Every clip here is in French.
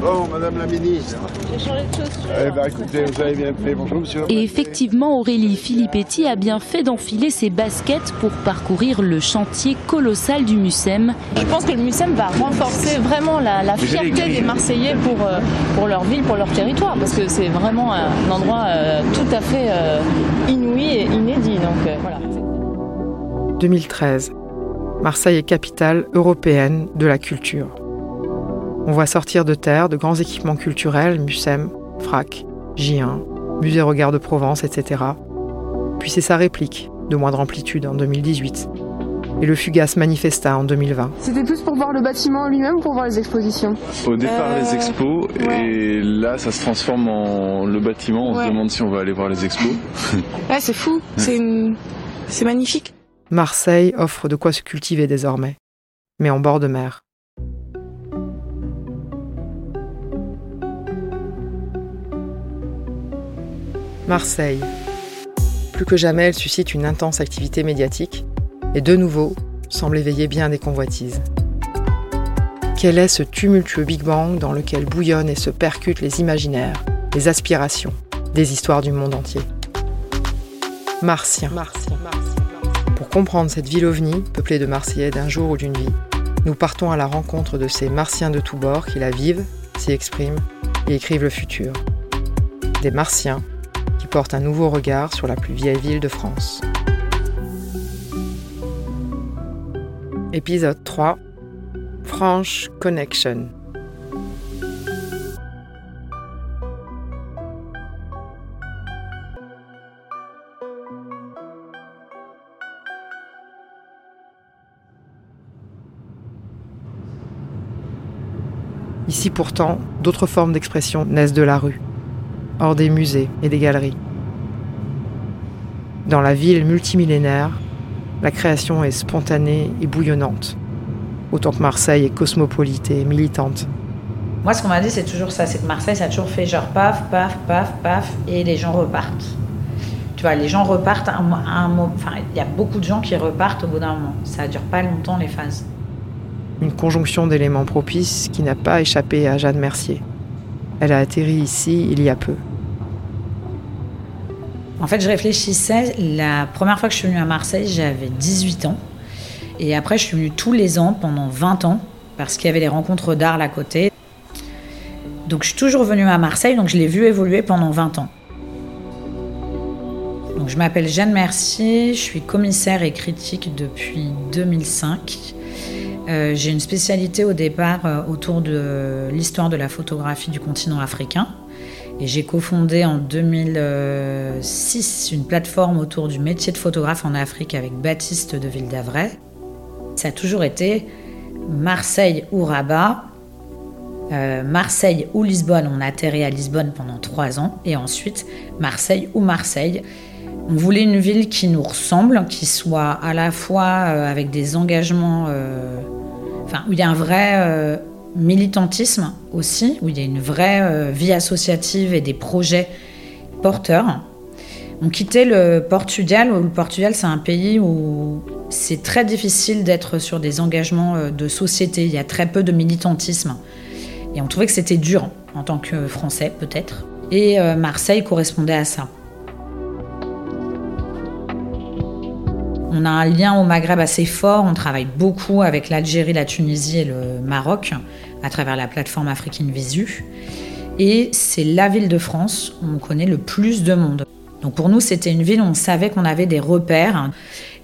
Bon, Madame la Ministre. J'ai changé de chaussures. Eh ben, écoutez, vous avez bien fait. Bonjour, monsieur. Et effectivement, Aurélie Filippetti a bien fait d'enfiler ses baskets pour parcourir le chantier colossal du MUSEM. Je pense que le MUSEM va renforcer vraiment la, la fierté des Marseillais pour, euh, pour leur ville, pour leur territoire, parce que c'est vraiment un endroit euh, tout à fait euh, inouï et inédit. Donc euh, voilà. 2013. Marseille est capitale européenne de la culture. On voit sortir de terre de grands équipements culturels, MUSEM, FRAC, J1, Musée Regard de Provence, etc. Puis c'est sa réplique, de moindre amplitude, en 2018. Et le fugace Manifesta en 2020. C'était plus pour voir le bâtiment lui-même ou pour voir les expositions? Au départ, Euh, les expos, ouais. et là, ça se transforme en le bâtiment. On Ouais. se demande si on va aller voir les expos. Ouais, c'est fou. C'est une... c'est magnifique. Marseille offre de quoi se cultiver désormais, mais en bord de mer. Marseille. Plus que jamais, elle suscite une intense activité médiatique et de nouveau semble éveiller bien des convoitises. Quel est ce tumultueux Big Bang dans lequel bouillonnent et se percutent les imaginaires, les aspirations, des histoires du monde entier? Martien. Pour comprendre cette ville ovni, peuplée de Marseillais d'un jour ou d'une vie, nous partons à la rencontre de ces Martiens de tous bords qui la vivent, s'y expriment et écrivent le futur. Des Martiens qui portent un nouveau regard sur la plus vieille ville de France. Épisode 3 Franche Connection. Ici pourtant, d'autres formes d'expression naissent de la rue, hors des musées et des galeries. Dans la ville multimillénaire, la création est spontanée et bouillonnante, autant que Marseille est cosmopolite et militante. Moi, ce qu'on m'a dit, c'est toujours ça. C'est que Marseille, ça a toujours fait genre paf, paf, paf, paf, et les gens repartent. Tu vois, les gens repartent à un, un moment. Enfin, il y a beaucoup de gens qui repartent au bout d'un moment. Ça dure pas longtemps, les phases. Une conjonction d'éléments propices qui n'a pas échappé à Jeanne Mercier. Elle a atterri ici il y a peu. En fait, je réfléchissais. La première fois que je suis venue à Marseille, j'avais 18 ans. Et après, je suis venue tous les ans pendant 20 ans, parce qu'il y avait les rencontres d'art à côté. Donc, je suis toujours venue à Marseille, donc je l'ai vu évoluer pendant 20 ans. Donc, je m'appelle Jeanne Mercier, je suis commissaire et critique depuis 2005. Euh, J'ai une spécialité au départ euh, autour de l'histoire de la photographie du continent africain. Et j'ai cofondé en 2006 une plateforme autour du métier de photographe en Afrique avec Baptiste de Ville d'Avray. Ça a toujours été Marseille ou Rabat, euh, Marseille ou Lisbonne. On a atterri à Lisbonne pendant trois ans et ensuite Marseille ou Marseille. On voulait une ville qui nous ressemble, qui soit à la fois euh, avec des engagements, euh, enfin où il y a un vrai militantisme aussi, où il y a une vraie euh, vie associative et des projets porteurs. On quittait le Portugal, où le Portugal c'est un pays où c'est très difficile d'être sur des engagements euh, de société, il y a très peu de militantisme. Et on trouvait que c'était dur en tant que Français peut-être. Et euh, Marseille correspondait à ça. On a un lien au Maghreb assez fort, on travaille beaucoup avec l'Algérie, la Tunisie et le Maroc à travers la plateforme Africaine Visu. Et c'est la ville de France où on connaît le plus de monde. Donc pour nous, c'était une ville où on savait qu'on avait des repères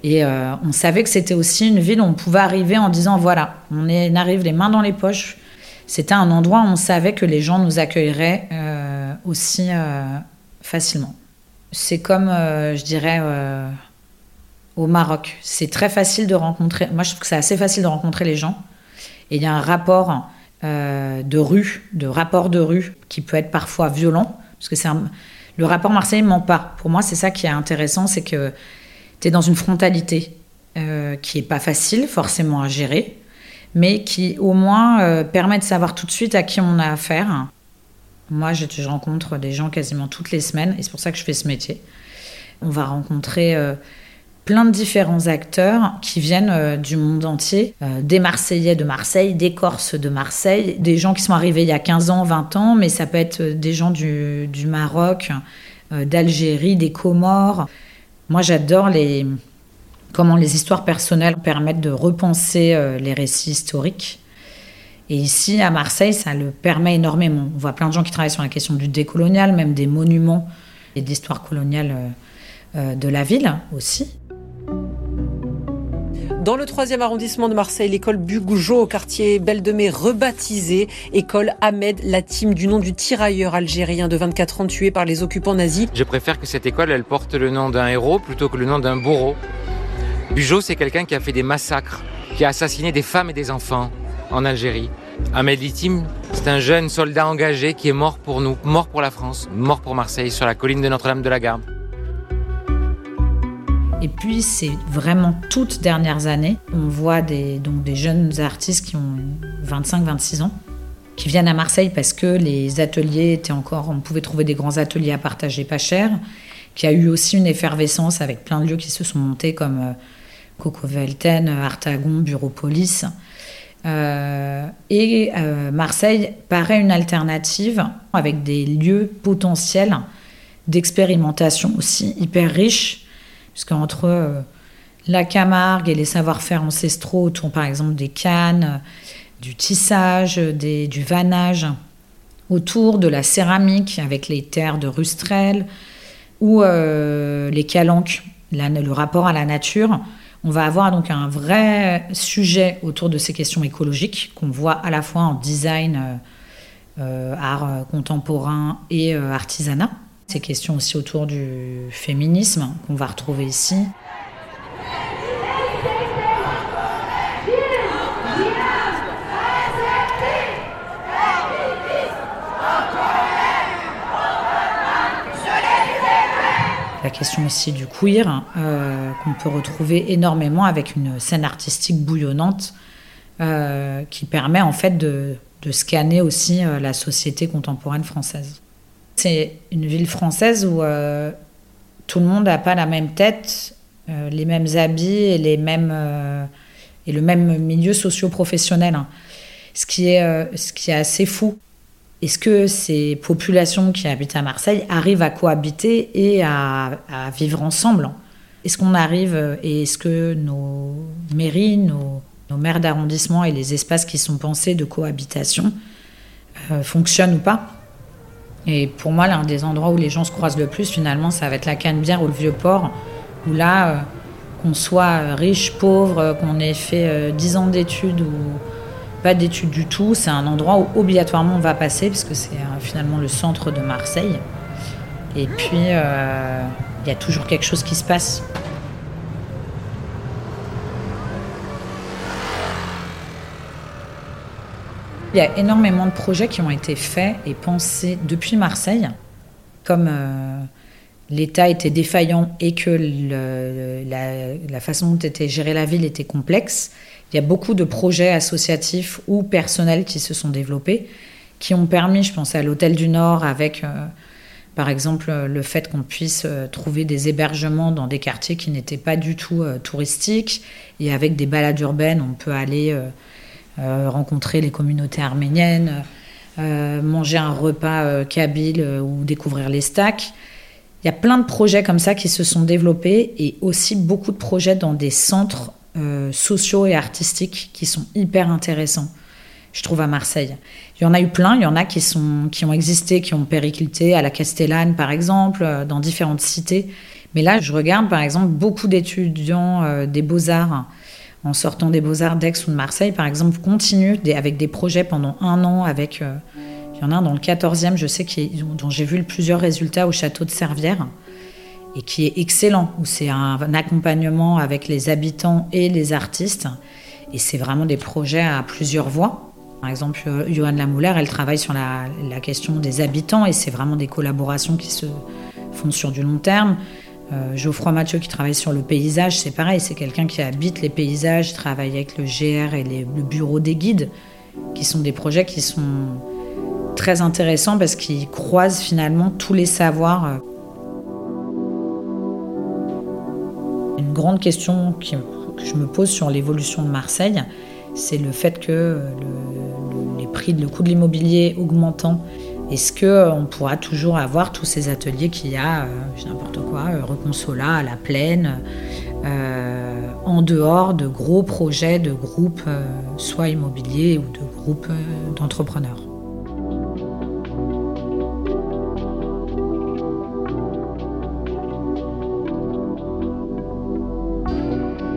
et euh, on savait que c'était aussi une ville où on pouvait arriver en disant voilà, on, est, arrive les mains dans les poches. C'était un endroit où on savait que les gens nous accueilleraient euh, aussi euh, facilement. C'est comme, je dirais, au Maroc. C'est très facile de rencontrer. Moi, je trouve que c'est assez facile de rencontrer les gens. Et il y a un rapport euh, de rue, de rapport de rue, qui peut être parfois violent, parce que c'est un- le rapport marseillais ment pas. Pour moi, c'est ça qui est intéressant, c'est que tu es dans une frontalité euh, qui est pas facile forcément à gérer, mais qui au moins euh, permet de savoir tout de suite à qui on a affaire. Moi, je, rencontre des gens quasiment toutes les semaines, et c'est pour ça que je fais ce métier. On va rencontrer plein de différents acteurs qui viennent euh, du monde entier, euh, des Marseillais de Marseille, des Corses de Marseille, des gens qui sont arrivés il y a 15 ans, 20 ans, mais ça peut être des gens du, Maroc, euh, d'Algérie, des Comores. Moi, j'adore les, comment les histoires personnelles permettent de repenser les récits historiques. Et ici, à Marseille, ça le permet énormément. On voit plein de gens qui travaillent sur la question du décolonial, même des monuments et d'histoire coloniale de la ville aussi. Dans le troisième arrondissement de Marseille, l'école Bugoujo au quartier Belle de Mai, rebaptisée école Ahmed Latim, du nom du tirailleur algérien de 24 ans tué par les occupants nazis. Je préfère que cette école, elle porte le nom d'un héros plutôt que le nom d'un bourreau. Bugeaud, c'est quelqu'un qui a fait des massacres, qui a assassiné des femmes et des enfants en Algérie. Ahmed Latim, c'est un jeune soldat engagé qui est mort pour nous, mort pour la France, mort pour Marseille, sur la colline de Notre-Dame de la Garde. Et puis, c'est vraiment toutes dernières années, on voit des, donc des jeunes artistes qui ont 25-26 ans, qui viennent à Marseille parce que les ateliers étaient encore, on pouvait trouver des grands ateliers à partager pas cher, qui a eu aussi une effervescence avec plein de lieux qui se sont montés comme euh, Coco Velten, Artagon, Bureaupolis. Euh, et euh, Marseille paraît une alternative avec des lieux potentiels d'expérimentation aussi hyper riches puisqu'entre euh, la Camargue et les savoir-faire ancestraux autour, par exemple, des cannes, du tissage, du vannage, autour de la céramique avec les terres de Rustrel ou euh, les calanques, le rapport à la nature, on va avoir donc un vrai sujet autour de ces questions écologiques qu'on voit à la fois en design, euh, art contemporain et artisanat. Ces questions aussi autour du féminisme qu'on va retrouver ici. La question aussi du queer, euh, qu'on peut retrouver énormément avec une scène artistique bouillonnante euh, qui permet en fait de, scanner aussi euh, la société contemporaine française. C'est une ville française où euh, tout le monde n'a pas la même tête, euh, les mêmes habits et, les mêmes, euh, et le même milieu socio-professionnel. Hein. Ce, qui est, ce qui est assez fou. Est-ce que ces populations qui habitent à Marseille arrivent à cohabiter et à, vivre ensemble Est-ce qu'on arrive et est-ce que nos mairies, nos maires d'arrondissement et les espaces qui sont pensés de cohabitation fonctionnent ou pas? Et pour moi, l'un des endroits où les gens se croisent le plus, finalement, ça va être la Canebière ou le Vieux-Port, où là, euh, qu'on soit riche, pauvre, euh, qu'on ait fait 10 euh, ans d'études ou pas d'études du tout, c'est un endroit où obligatoirement on va passer, parce que c'est finalement le centre de Marseille. Et puis, il y a toujours quelque chose qui se passe. Il y a énormément de projets qui ont été faits et pensés depuis Marseille. Comme euh, l'État était défaillant et que la, façon dont était gérée la ville était complexe, il y a beaucoup de projets associatifs ou personnels qui se sont développés, qui ont permis, je pense à l'Hôtel du Nord, avec euh, par exemple le fait qu'on puisse euh, trouver des hébergements dans des quartiers qui n'étaient pas du tout touristiques, et avec des balades urbaines, on peut aller euh, rencontrer les communautés arméniennes, euh, manger un repas euh, kabyle ou découvrir les stacks. Il y a plein de projets comme ça qui se sont développés et aussi beaucoup de projets dans des centres sociaux et artistiques qui sont hyper intéressants, je trouve, à Marseille. Il y en a eu plein, il y en a qui, sont, qui ont existé, qui ont périclité, à la Castellane par exemple, dans différentes cités. Mais là, je regarde par exemple beaucoup d'étudiants des beaux-arts en sortant des Beaux-Arts d'Aix ou de Marseille, par exemple, continuent avec des projets pendant un an. Avec, euh, il y en a un dans le 14e, je sais, dont j'ai vu plusieurs résultats au château de Servières, et qui est excellent, où c'est un, accompagnement avec les habitants et les artistes. Et c'est vraiment des projets à plusieurs voix. Par exemple, euh, Johan Lamouler, elle travaille sur la question des habitants, et c'est vraiment des collaborations qui se font sur du long terme. Euh, Geoffroy Mathieu qui travaille sur le paysage, c'est pareil, c'est quelqu'un qui habite les paysages, travaille avec le GR et le bureau des guides, qui sont des projets qui sont très intéressants parce qu'ils croisent finalement tous les savoirs. Une grande question que je me pose sur l'évolution de Marseille, c'est le fait que le, les prix, le coût de l'immobilier augmentant, est-ce qu'on pourra toujours avoir tous ces ateliers qu'il y a, n'importe quoi, Reconsola, à la plaine, en dehors de gros projets de groupes, soit immobiliers ou de groupes d'entrepreneurs?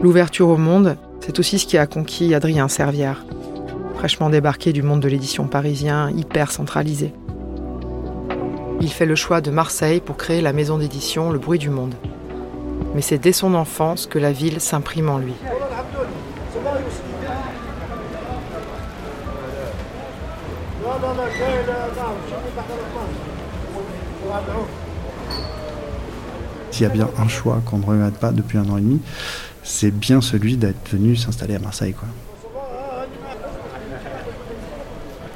L'ouverture au monde, c'est aussi ce qui a conquis Adrien Servière, fraîchement débarqué du monde de l'édition parisien, hyper centralisé. Il fait le choix de Marseille pour créer la maison d'édition Le Bruit du Monde. Mais c'est dès son enfance que la ville s'imprime en lui. S'il y a bien un choix qu'on ne regrette pas depuis un an et demi, c'est bien celui d'être venu s'installer à Marseille.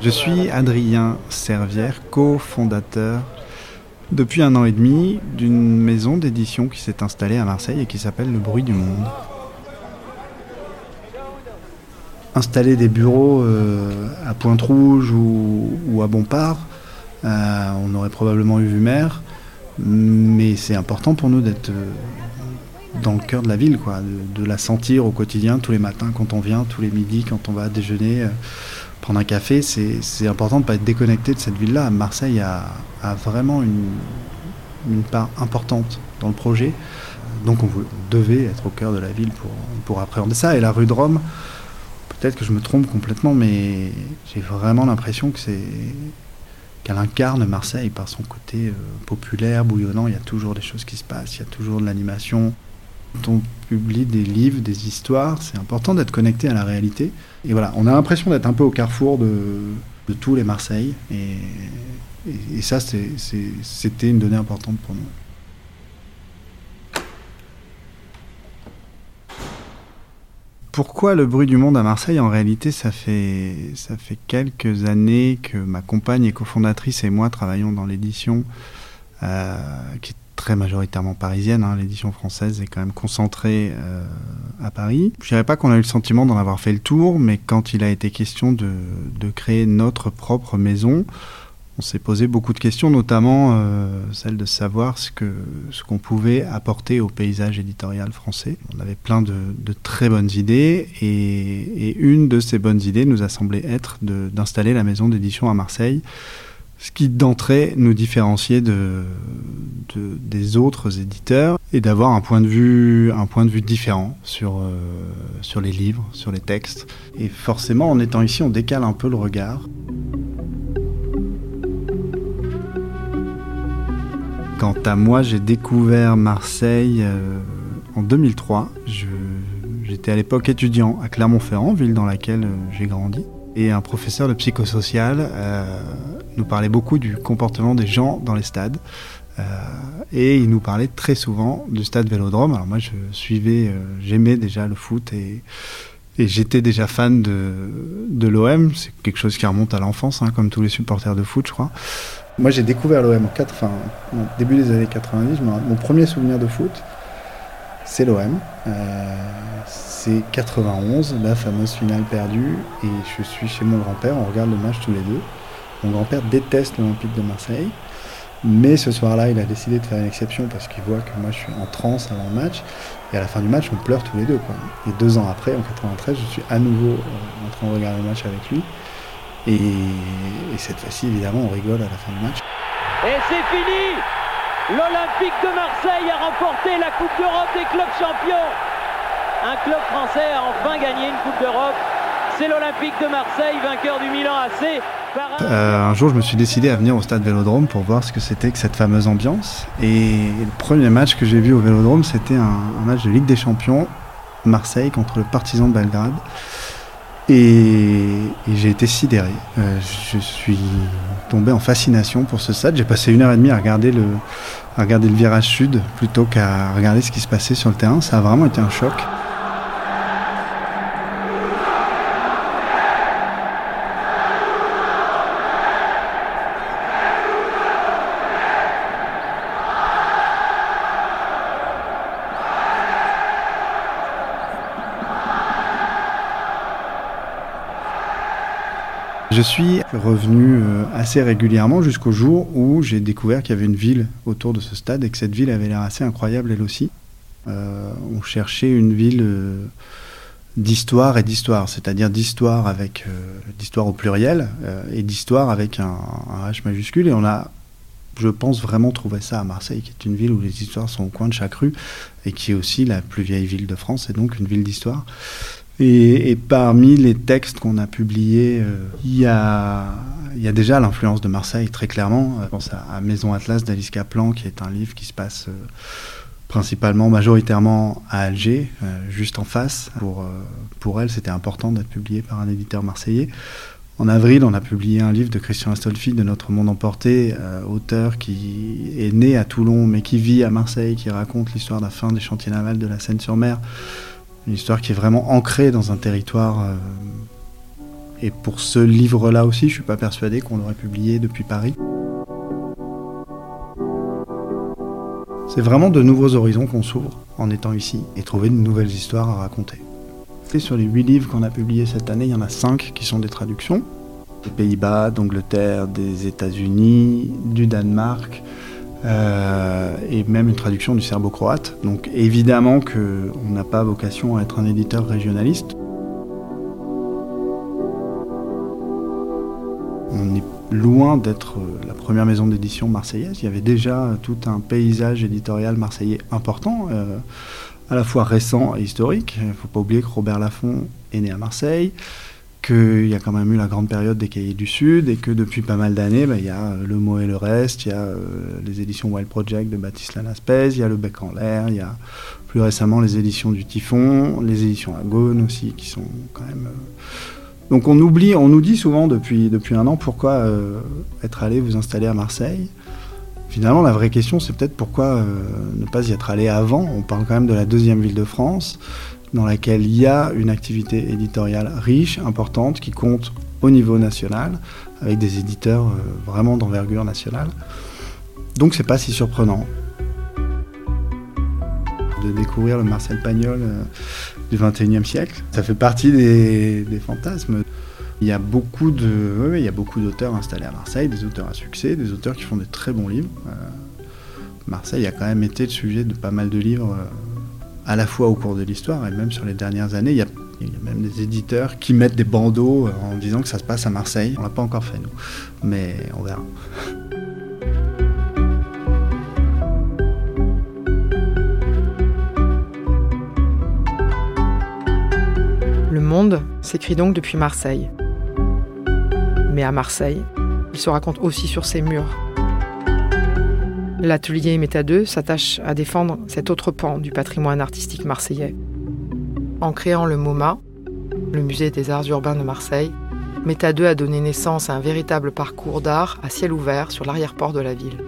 Je suis Adrien Servière, cofondateur depuis un an et demi d'une maison d'édition qui s'est installée à Marseille et qui s'appelle Le Bruit du Monde. Installer des bureaux euh, à Pointe-Rouge ou, à Bompard, euh, on aurait probablement eu vu maire, mais c'est important pour nous d'être euh, dans le cœur de la ville, quoi, de, la sentir au quotidien, tous les matins quand on vient, tous les midis quand on va déjeuner, euh, prendre un café. C'est important de ne pas être déconnecté de cette ville-là. Marseille a, vraiment une, part importante dans le projet. Donc on, devait être au cœur de la ville pour, pour appréhender ça. Et la rue de Rome, peut-être que je me trompe complètement, mais j'ai vraiment l'impression que c'est qu'elle incarne Marseille par son côté euh, populaire, bouillonnant. Il y a toujours des choses qui se passent, il y a toujours de l'animation. On publie des livres, des histoires, c'est important d'être connecté à la réalité. Et voilà, on a l'impression d'être un peu au carrefour de, tous les Marseilles. Et, et ça, c'était une donnée importante pour nous. Pourquoi le bruit du monde à Marseille En réalité, ça fait, ça fait quelques années que ma compagne et cofondatrice et moi travaillons dans l'édition euh, qui est très majoritairement parisienne. Hein. L'édition française est quand même concentrée euh, à Paris. Je dirais pas qu'on a eu le sentiment d'en avoir fait le tour, mais quand il a été question de, créer notre propre maison, on s'est posé beaucoup de questions, notamment euh, celle de savoir ce qu'on pouvait apporter au paysage éditorial français. On avait plein de, très bonnes idées et, une de ces bonnes idées nous a semblé être d'installer la maison d'édition à Marseille, ce qui d'entrée nous différenciait de, des autres éditeurs et d'avoir un point de vue différent sur euh, sur les livres, sur les textes. Et forcément, en étant ici, on décale un peu le regard. Quant à moi, j'ai découvert Marseille euh, en 2003. J'étais à l'époque étudiant à Clermont-Ferrand, ville dans laquelle euh, j'ai grandi. Et un professeur de psychosocial nous parlait beaucoup du comportement des gens dans les stades. et il nous parlait très souvent du stade Vélodrome. Alors moi, je suivais, j'aimais déjà le foot et, j'étais déjà fan de, de l'OM. C'est quelque chose qui remonte à l'enfance, hein, comme tous les supporters de foot, je crois. Moi, j'ai découvert l'OM au début des années 90. Mon premier souvenir de foot, c'est l'OM. Euh, c'est 91, la fameuse finale perdue. Et je suis chez mon grand-père, on regarde le match tous les deux. Mon grand-père déteste l'Olympique de Marseille. Mais ce soir-là, il a décidé de faire une exception parce qu'il voit que moi je suis en transe avant le match. Et à la fin du match, on pleure tous les deux. Et deux ans après, en 93, je suis à nouveau euh, en train de regarder le match avec lui. Et, cette fois-ci, évidemment, on rigole à la fin du match. Et c'est fini L'Olympique de Marseille a remporté la Coupe d'Europe des clubs champions. Un club français a enfin gagné une Coupe d'Europe. C'est l'Olympique de Marseille, vainqueur du Milan AC. Euh, un jour, je me suis décidé à venir au stade Vélodrome pour voir ce que c'était que cette fameuse ambiance. Et le premier match que j'ai vu au Vélodrome, c'était un, match de Ligue des Champions, Marseille contre le Partizan de Belgrade. Et, j'ai été sidéré. Euh, je suis tombé en fascination pour ce stade. J'ai passé une heure et demie à regarder le, à regarder le virage sud plutôt qu'à regarder ce qui se passait sur le terrain. Ça a vraiment été un choc. Je suis revenu euh, assez régulièrement jusqu'au jour où j'ai découvert qu'il y avait une ville autour de ce stade et que cette ville avait l'air assez incroyable elle aussi. Euh, on cherchait une ville euh, d'histoire et d'histoire, c'est-à-dire d'histoire avec d'histoire au pluriel et d'histoire avec un, un, H majuscule. Et on a, je pense, vraiment trouvé ça à Marseille, qui est une ville où les histoires sont au coin de chaque rue et qui est aussi la plus vieille ville de France et donc une ville d'histoire. Et, parmi les textes qu'on a publiés, euh, il, y a, déjà l'influence de Marseille, très clairement. Je pense à, Maison Atlas d'Alice Kaplan, qui est un livre qui se passe euh, principalement, majoritairement à Alger, euh, juste en face. Pour, pour elle, c'était important d'être publié par un éditeur marseillais. En avril, on a publié un livre de Christian Astolfi, de Notre Monde Emporté, auteur qui est né à Toulon, mais qui vit à Marseille, qui raconte l'histoire de la fin des chantiers navals de la Seine-sur-Mer. Une histoire qui est vraiment ancrée dans un territoire. Euh, et pour ce livre-là aussi, je suis pas persuadé qu'on l'aurait publié depuis Paris. C'est vraiment de nouveaux horizons qu'on s'ouvre en étant ici et trouver de nouvelles histoires à raconter. Sur les huit livres qu'on a publiés cette année, il y en a cinq qui sont des traductions. Des Pays-Bas, d'Angleterre, des États-Unis, du Danemark, euh, et même une traduction du serbo-croate. Donc évidemment qu'on n'a pas vocation à être un éditeur régionaliste. On est loin d'être la première maison d'édition marseillaise. Il y avait déjà tout un paysage éditorial marseillais important, euh, à la fois récent et historique. Il ne faut pas oublier que Robert Laffont est né à Marseille qu'il y a quand même eu la grande période des cahiers du Sud et que depuis pas mal d'années, bah, il y a Le mot et le reste, il y a euh, les éditions Wild Project de Baptiste Lanaspez, il y a Le bec en l'air, il y a plus récemment les éditions du Typhon, les éditions Agone aussi, qui sont quand même... Euh... Donc on oublie, on nous dit souvent depuis, depuis un an pourquoi euh, être allé vous installer à Marseille. Finalement, la vraie question, c'est peut-être pourquoi euh, ne pas y être allé avant. On parle quand même de la deuxième ville de France dans laquelle il y a une activité éditoriale riche, importante, qui compte au niveau national, avec des éditeurs euh, vraiment d'envergure nationale. Donc c'est pas si surprenant de découvrir le Marcel Pagnol euh, du 21e siècle. Ça fait partie des, fantasmes. Il y a beaucoup de, il y a beaucoup d'auteurs installés à Marseille, des auteurs à succès, des auteurs qui font des très bons livres. Euh, Marseille a quand même été le sujet de pas mal de livres à la fois au cours de l'histoire et même sur les dernières années. Il y, a, même des éditeurs qui mettent des bandeaux en disant que ça se passe à Marseille. On l'a pas encore fait nous, mais on verra. Le monde s'écrit donc depuis Marseille. Mais à Marseille, il se raconte aussi sur ses murs. L'atelier Méta 2 s'attache à défendre cet autre pan du patrimoine artistique marseillais. En créant le MoMA, le musée des arts urbains de Marseille, Méta 2 a donné naissance à un véritable parcours d'art à ciel ouvert sur l'arrière-port de la ville.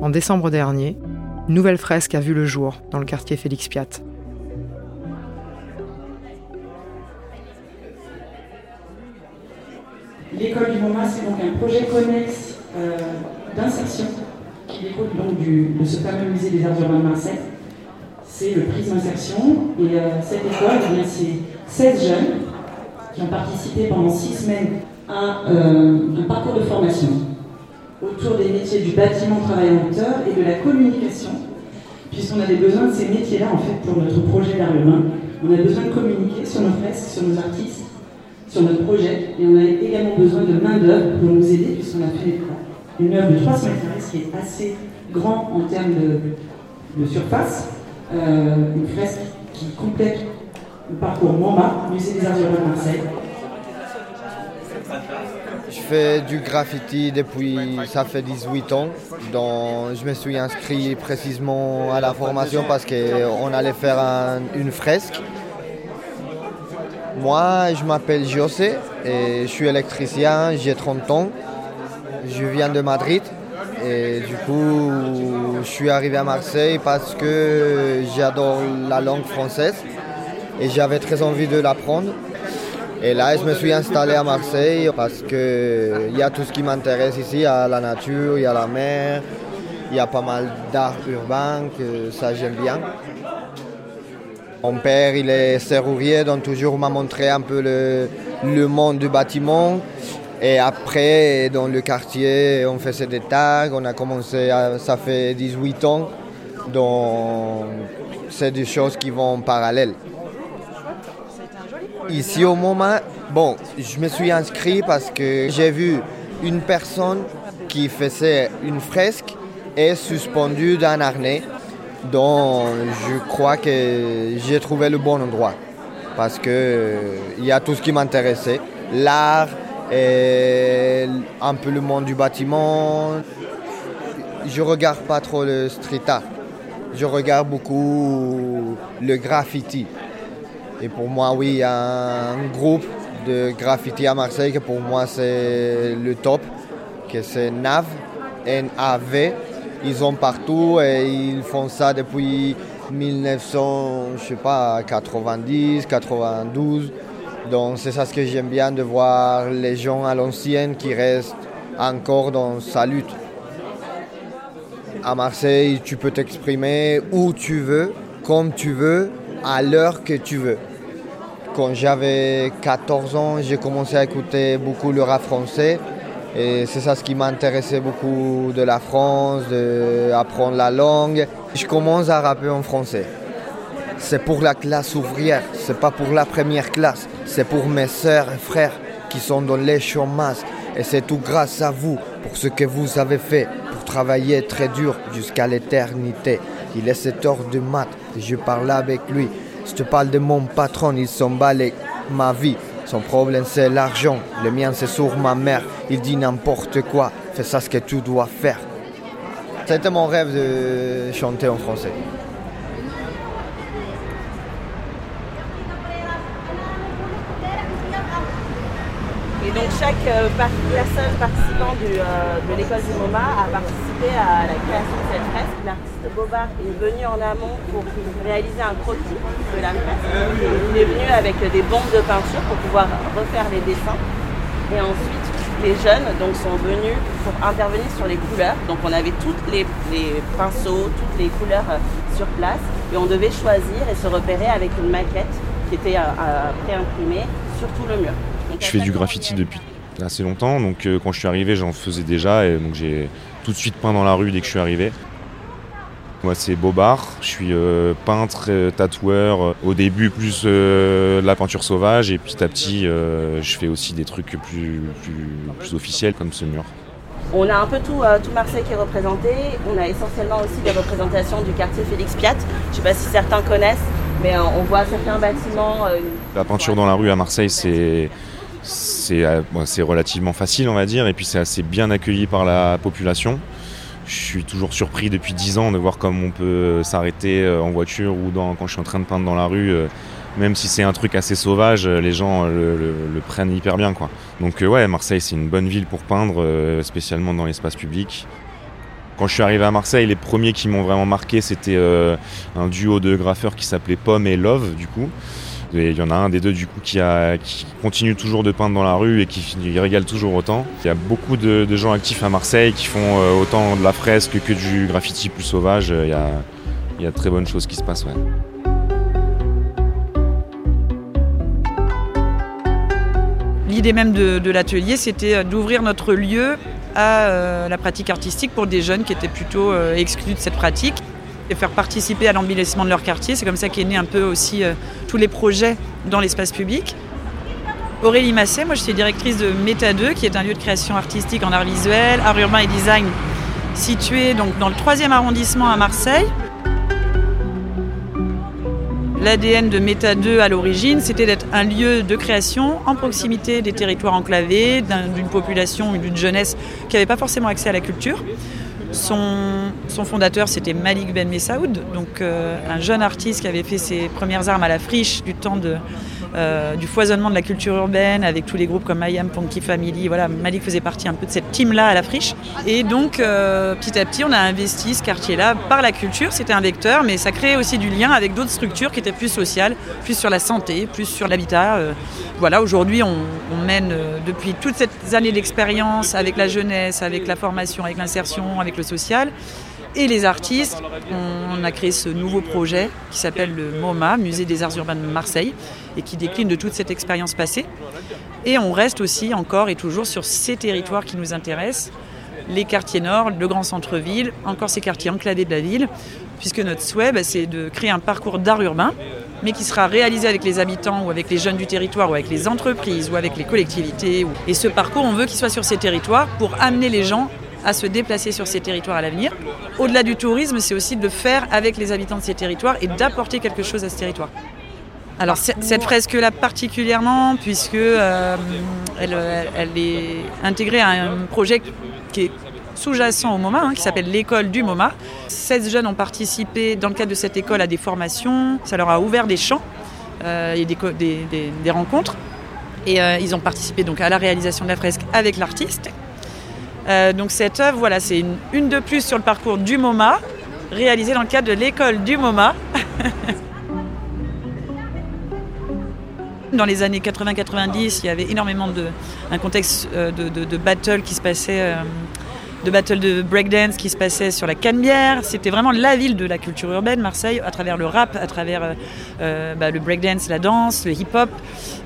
En décembre dernier, une nouvelle fresque a vu le jour dans le quartier Félix Piat. L'école du MoMA, c'est donc un projet connexe euh, d'insertion qui découle donc de ce fameux musée des arts urbains de Marseille. C'est le Prisme Insertion. Et euh, cette école, eh c'est 16 jeunes qui ont participé pendant 6 semaines à euh, un parcours de formation autour des métiers du bâtiment, travail en hauteur et de la communication, puisqu'on avait besoin de ces métiers-là en fait pour notre projet d'art urbain. On a besoin de communiquer sur nos fresques, sur nos artistes, sur notre projet, et on a également besoin de main-d'œuvre pour nous aider, puisqu'on a fait une œuvre de 300 mètres carrés, qui est assez grand en termes de, surface, euh, une fresque qui complète le parcours MoMA, Musée des Arts de Marseille. Je fais du graffiti depuis, ça fait 18 ans. Donc, je me suis inscrit précisément à la formation parce qu'on allait faire un, une fresque. Moi, je m'appelle José et je suis électricien, j'ai 30 ans. Je viens de Madrid et du coup, je suis arrivé à Marseille parce que j'adore la langue française et j'avais très envie de l'apprendre. Et là, je me suis installé à Marseille parce qu'il y a tout ce qui m'intéresse ici. Il y a la nature, il y a la mer, il y a pas mal d'art urbain, que ça j'aime bien. Mon père, il est serrurier, donc toujours m'a montré un peu le, le monde du bâtiment. Et après, dans le quartier, on faisait des tags. On a commencé, ça fait 18 ans. Donc, c'est des choses qui vont en parallèle. Ici, au moment, bon, je me suis inscrit parce que j'ai vu une personne qui faisait une fresque et suspendue d'un harnais. Donc, je crois que j'ai trouvé le bon endroit parce que il y a tout ce qui m'intéressait, l'art et un peu le monde du bâtiment. Je regarde pas trop le street art. Je regarde beaucoup le graffiti. Et pour moi, oui, il y a un groupe de graffiti à Marseille que pour moi c'est le top, que c'est NAV, N-A-V. Ils ont partout et ils font ça depuis 1900, je sais pas, 90, 92. Donc c'est ça ce que j'aime bien de voir les gens à l'ancienne qui restent encore dans sa lutte. À Marseille, tu peux t'exprimer où tu veux, comme tu veux, à l'heure que tu veux. Quand j'avais 14 ans, j'ai commencé à écouter beaucoup le rap français. Et c'est ça ce qui m'intéressait beaucoup de la France, d'apprendre la langue. Je commence à rapper en français. C'est pour la classe ouvrière, c'est pas pour la première classe, c'est pour mes sœurs et frères qui sont dans les chômages. Et c'est tout grâce à vous, pour ce que vous avez fait, pour travailler très dur jusqu'à l'éternité. Il est 7 heures de mat, je parle avec lui. Je te parle de mon patron, il s'emballe ma vie. Son problème c'est l'argent, le mien c'est sur ma mère. Il dit n'importe quoi, fais ça ce que tu dois faire. C'était mon rêve de chanter en français. Chaque euh, personne participant du, euh, de l'école du MoMA a participé à la création de cette fresque. L'artiste Bobard est venu en amont pour réaliser un croquis de la fresque. Il est venu avec des bombes de peinture pour pouvoir refaire les dessins. Et ensuite, les jeunes donc, sont venus pour intervenir sur les couleurs. Donc on avait toutes les, les pinceaux, toutes les couleurs euh, sur place. Et on devait choisir et se repérer avec une maquette qui était pré-imprimée sur tout le mur. Je fais du graffiti depuis assez longtemps, donc euh, quand je suis arrivé, j'en faisais déjà, et donc j'ai tout de suite peint dans la rue dès que je suis arrivé. Moi, c'est Bobard, je suis euh, peintre, euh, tatoueur. Au début, plus la peinture sauvage, et petit à petit, je fais aussi des trucs plus, plus, plus, officiels comme ce mur. On a un peu tout, tout Marseille qui est représenté. On a essentiellement aussi des représentations du quartier Félix Piat. Je ne sais pas si certains connaissent, mais on voit certains bâtiments. La peinture dans la rue à Marseille, c'est c'est relativement facile, on va dire, et puis c'est assez bien accueilli par la population. Je suis toujours surpris depuis 10 ans de voir comme on peut s'arrêter en voiture ou quand je suis en train de peindre dans la rue. Même si c'est un truc assez sauvage, les gens le, le, le prennent hyper bien. Quoi. Donc ouais, Marseille, c'est une bonne ville pour peindre, spécialement dans l'espace public. Quand je suis arrivé à Marseille, les premiers qui m'ont vraiment marqué, c'était un duo de graffeurs qui s'appelait Pomme et Love, du coup. Il y en a un des deux du coup qui, continue toujours de peindre dans la rue et qui, régale toujours autant. Il y a beaucoup de, gens actifs à Marseille qui font euh, autant de la fresque que du graffiti plus sauvage. Il y a, il y a de très bonnes choses qui se passent. L'idée même de, l'atelier, c'était d'ouvrir notre lieu à euh, la pratique artistique pour des jeunes qui étaient plutôt euh, exclus de cette pratique et faire participer à l'embellissement de leur quartier. C'est comme ça qu'est né un peu aussi euh, tous les projets dans l'espace public. Aurélie Massé, moi je suis directrice de Méta 2, qui est un lieu de création artistique en art visuel, art urbain et design, situé donc dans le 3e arrondissement à Marseille. L'ADN de Méta 2 à l'origine, c'était d'être un lieu de création en proximité des territoires enclavés, d'une population, d'une jeunesse qui n'avait pas forcément accès à la culture. Son, fondateur, c'était Malik Ben Messaoud, donc euh, un jeune artiste qui avait fait ses premières armes à la friche du temps de, euh, du foisonnement de la culture urbaine avec tous les groupes comme I Am Funky Family. Voilà, Malik faisait partie un peu de cette team-là à la friche. Et donc, euh, petit à petit, on a investi ce quartier-là par la culture. C'était un vecteur, mais ça créait aussi du lien avec d'autres structures qui étaient plus sociales, plus sur la santé, plus sur l'habitat. voilà, aujourd'hui, on, on, mène depuis toutes ces années d'expérience avec la jeunesse, avec la formation, avec l'insertion, avec le social, et les artistes. On a créé ce nouveau projet qui s'appelle le MoMA, Musée des Arts Urbains de Marseille, et qui décline de toute cette expérience passée. Et on reste aussi encore et toujours sur ces territoires qui nous intéressent, les quartiers nord, le grand centre-ville, encore ces quartiers enclavés de la ville, puisque notre souhait, bah, c'est de créer un parcours d'art urbain, mais qui sera réalisé avec les habitants ou avec les jeunes du territoire ou avec les entreprises ou avec les collectivités. Et ce parcours, on veut qu'il soit sur ces territoires pour amener les gens à se déplacer sur ces territoires à l'avenir. Au-delà du tourisme, c'est aussi de le faire avec les habitants de ces territoires et d'apporter quelque chose à ce territoire. Alors cette fresque-là particulièrement, puisque euh, elle, est intégrée à un projet qui est sous-jacent au MoMA, hein, qui s'appelle l'école du MoMA. 16 jeunes ont participé dans le cadre de cette école à des formations, ça leur a ouvert des champs euh, et des, des, des, rencontres. Et euh, ils ont participé donc à la réalisation de la fresque avec l'artiste. Euh, donc cette œuvre, voilà, c'est une, de plus sur le parcours du MoMA, réalisée dans le cadre de l'école du MoMA. Dans les années 80-90, il y avait énormément de un contexte de, de, de battle qui se passait de battle de breakdance qui se passait sur la Canebière. C'était vraiment la ville de la culture urbaine, Marseille, à travers le rap, à travers euh, euh, bah, le breakdance, la danse, le hip-hop,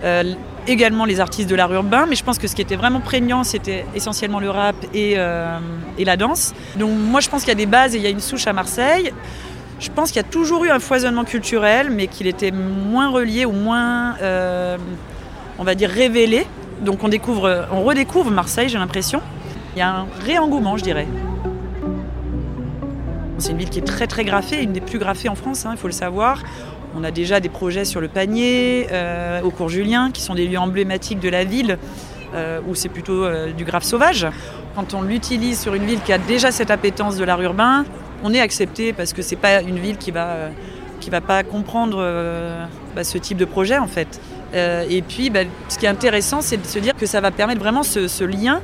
euh, également les artistes de l'art urbain. Mais je pense que ce qui était vraiment prégnant, c'était essentiellement le rap et, et la danse. Donc moi, je pense qu'il y a des bases et il y a une souche à Marseille. Je pense qu'il y a toujours eu un foisonnement culturel, mais qu'il était moins relié ou moins, on va dire, révélé. Donc on découvre, on redécouvre Marseille, j'ai l'impression. Il y a un réengouement, je dirais. C'est une ville qui est très très graffée, une des plus graffées en France, hein, il faut le savoir. On a déjà des projets sur le panier, euh, au cours Julien, qui sont des lieux emblématiques de la ville, euh, où c'est plutôt euh, du graphe sauvage. Quand on l'utilise sur une ville qui a déjà cette appétence de l'art urbain, on est accepté parce que c'est pas une ville qui va, va pas comprendre bah, ce type de projet en fait. et puis, bah, ce qui est intéressant, c'est de se dire que ça va permettre vraiment ce, ce lien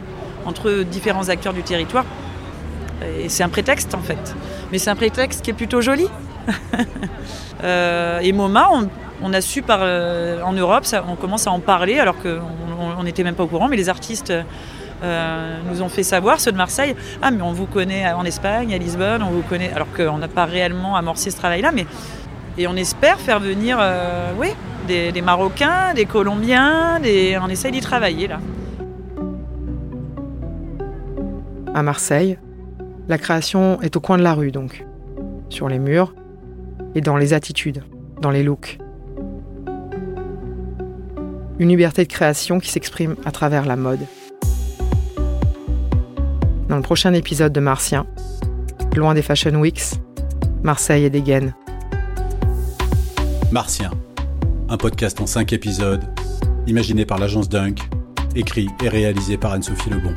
entre différents acteurs du territoire. Et c'est un prétexte en fait. Mais c'est un prétexte qui est plutôt joli. euh, et MoMA, on, a su par, euh, en Europe, on commence à en parler alors qu'on n'était même pas au courant, mais les artistes euh, nous ont fait savoir, ceux de Marseille, ah mais on vous connaît en Espagne, à Lisbonne, on vous connaît, alors qu'on n'a pas réellement amorcé ce travail-là, mais et on espère faire venir, oui, des, Marocains, des Colombiens, on essaye d'y travailler là. À Marseille, la création est au coin de la rue donc, sur les murs et dans les attitudes, dans les looks. Une liberté de création qui s'exprime à travers la mode. Dans le prochain épisode de Martien, loin des Fashion Weeks, Marseille et des gaines. Martien, un podcast en 5 épisodes, imaginé par l'agence Dunk, écrit et réalisé par Anne-Sophie Lebon.